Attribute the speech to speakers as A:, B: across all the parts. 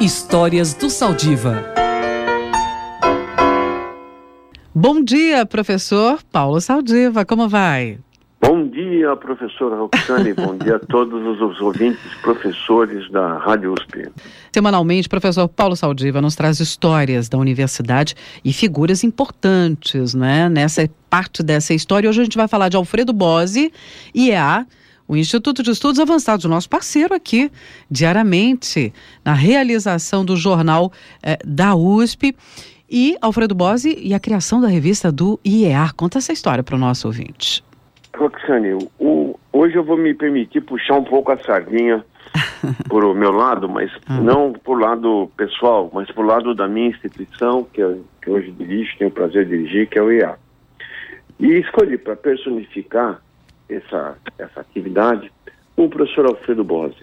A: Histórias do Saldiva.
B: Bom dia, professor Paulo Saldiva, como vai?
C: Bom dia, professora Roxane. Bom dia a todos os ouvintes, professores da Rádio USP.
B: Semanalmente, professor Paulo Saldiva nos traz histórias da universidade e figuras importantes, né? Nessa parte dessa história, hoje a gente vai falar de Alfredo Bose, IEA, o Instituto de Estudos Avançados, o nosso parceiro aqui, diariamente, na realização do jornal eh, da USP. E Alfredo Bose e a criação da revista do IEA. Conta essa história para o nosso ouvinte.
C: Roxane, o, hoje eu vou me permitir puxar um pouco a sardinha por o meu lado, mas ah. não por lado pessoal, mas por lado da minha instituição, que, eu, que hoje dirijo, tenho o prazer de dirigir, que é o IEA. E escolhi para personificar essa, essa atividade o professor Alfredo Bose.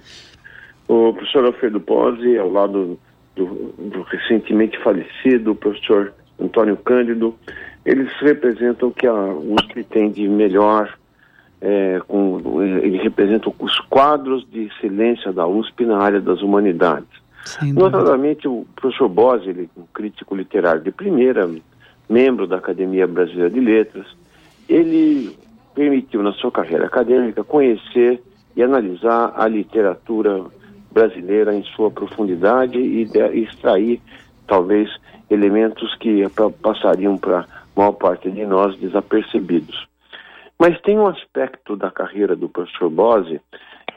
C: O professor Alfredo Bose, ao lado do, do recentemente falecido professor Antônio Cândido, eles representam o que a USP tem de melhor, é, com, eles representam os quadros de excelência da USP na área das humanidades. Notadamente, o professor Bose, ele, um crítico literário de primeira, membro da Academia Brasileira de Letras, ele permitiu na sua carreira acadêmica conhecer e analisar a literatura brasileira em sua profundidade e, extrair talvez elementos que passariam para a maior parte de nós desapercebidos. Mas tem um aspecto da carreira do professor Bose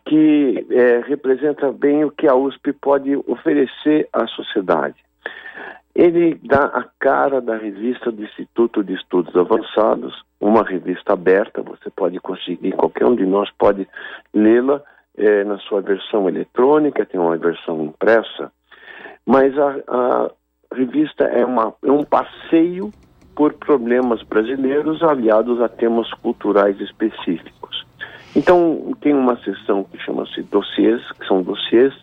C: que é, representa bem o que a USP pode oferecer à sociedade. Ele dá a cara da revista do Instituto de Estudos Avançados, uma revista aberta, você pode conseguir, qualquer um de nós pode lê-la é, na sua versão eletrônica, tem uma versão impressa, mas a, a revista é, uma, é um passeio por problemas brasileiros aliados a temas culturais específicos. Então, tem uma seção que chama-se dossiês, que são dossiês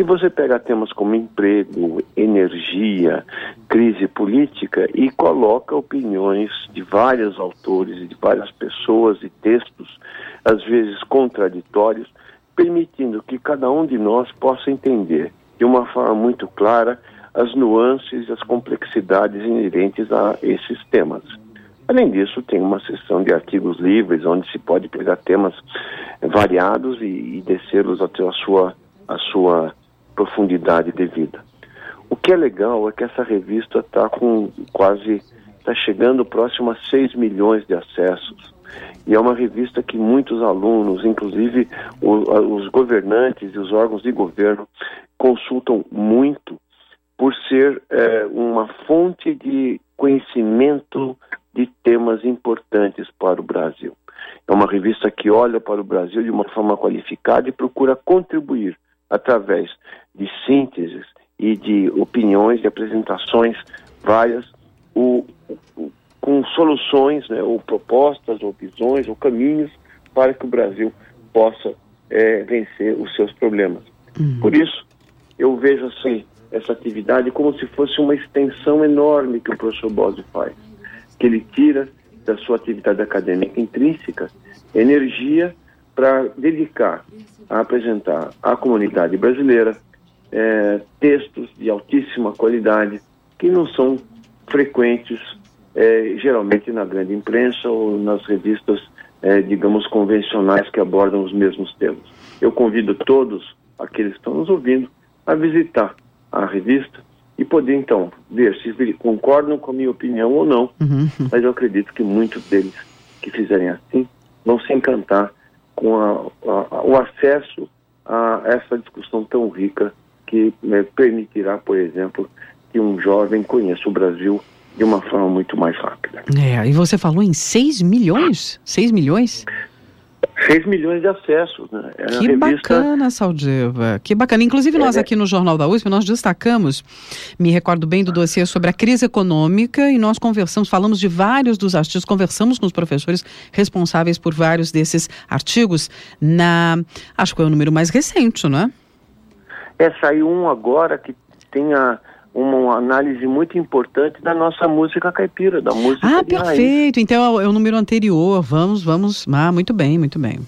C: que você pega temas como emprego, energia, crise política e coloca opiniões de vários autores de várias pessoas e textos, às vezes contraditórios, permitindo que cada um de nós possa entender de uma forma muito clara as nuances e as complexidades inerentes a esses temas. Além disso, tem uma seção de artigos livres, onde se pode pegar temas variados e, e descê-los até a sua, a sua profundidade devida. O que é legal é que essa revista está com quase, está chegando próximo a 6 milhões de acessos. E é uma revista que muitos alunos, inclusive os governantes e os órgãos de governo, consultam muito por ser é, uma fonte de conhecimento de temas importantes para o Brasil. É uma revista que olha para o Brasil de uma forma qualificada e procura contribuir através de sínteses e de opiniões, de apresentações várias, o, o, com soluções, né, ou propostas, ou visões, ou caminhos para que o Brasil possa é, vencer os seus problemas. Uhum. Por isso, eu vejo assim essa atividade como se fosse uma extensão enorme que o professor Bose faz, que ele tira da sua atividade acadêmica intrínseca energia para dedicar a apresentar à comunidade brasileira é, textos de altíssima qualidade que não são frequentes é, geralmente na grande imprensa ou nas revistas, é, digamos, convencionais que abordam os mesmos temas. Eu convido todos aqueles que estão nos ouvindo a visitar a revista e poder então ver se concordam com a minha opinião ou não, uhum. mas eu acredito que muitos deles que fizerem assim vão se encantar com a, a, o acesso a essa discussão tão rica que né, permitirá, por exemplo, que um jovem conheça o Brasil de uma forma muito mais rápida.
B: É, e você falou em 6 milhões? 6 milhões?
C: 6 milhões de acessos, né?
B: É que revista... bacana, Saldiva, que bacana. Inclusive nós é, aqui no Jornal da USP, nós destacamos, me recordo bem do dossiê sobre a crise econômica e nós conversamos, falamos de vários dos artigos, conversamos com os professores responsáveis por vários desses artigos na, acho que foi o número mais recente, não é?
C: É, saiu um agora que tem a uma análise muito importante da nossa música caipira, da música
B: Ah, perfeito. Raiz. Então é o número anterior. Vamos, vamos. Ah, muito bem, muito bem.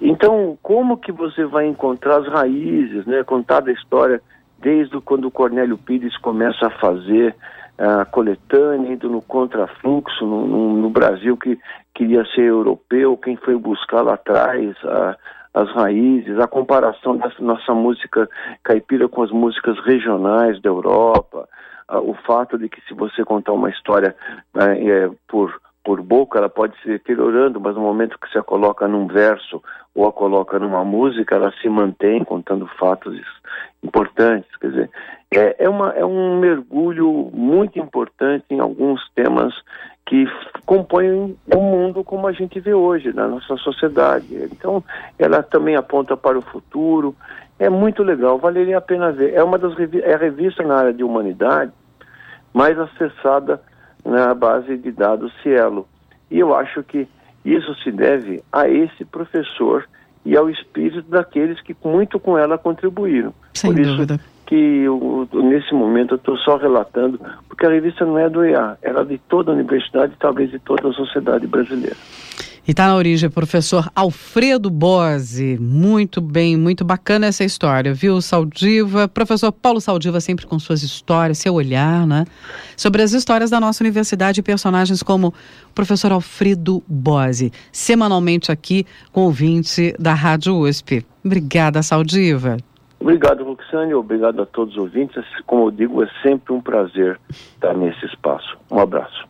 C: Então, como que você vai encontrar as raízes, né? Contar a história desde quando o Cornélio Pires começa a fazer a coletânea, indo no contrafluxo no, no, no, Brasil que queria ser europeu, quem foi buscar lá atrás a, as raízes, a comparação dessa nossa música caipira com as músicas regionais da Europa, o fato de que se você contar uma história é, é, por por boca, ela pode se deteriorando, mas no momento que você a coloca num verso ou a coloca numa música, ela se mantém contando fatos importantes. Quer dizer, é, é, uma, é um mergulho muito importante em alguns temas que compõem o mundo como a gente vê hoje, na nossa sociedade. Então, ela também aponta para o futuro. É muito legal, valeria a pena ver. É uma das é a revista na área de humanidade mais acessada na base de dados Cielo. E eu acho que isso se deve a esse professor e ao espírito daqueles que muito com ela contribuíram.
B: Sem Por dúvida.
C: isso que eu, nesse momento eu estou só relatando, porque a revista não é do EA, ela é de toda a universidade e talvez de toda a sociedade brasileira.
B: E está na origem, professor Alfredo Bose. Muito bem, muito bacana essa história, viu, Saldiva? Professor Paulo Saldiva sempre com suas histórias, seu olhar, né? Sobre as histórias da nossa universidade e personagens como o professor Alfredo Bose, semanalmente aqui com o 20 da Rádio USP. Obrigada, Saldiva.
C: Obrigado, Roxane. Obrigado a todos os ouvintes. Como eu digo, é sempre um prazer estar nesse espaço. Um abraço.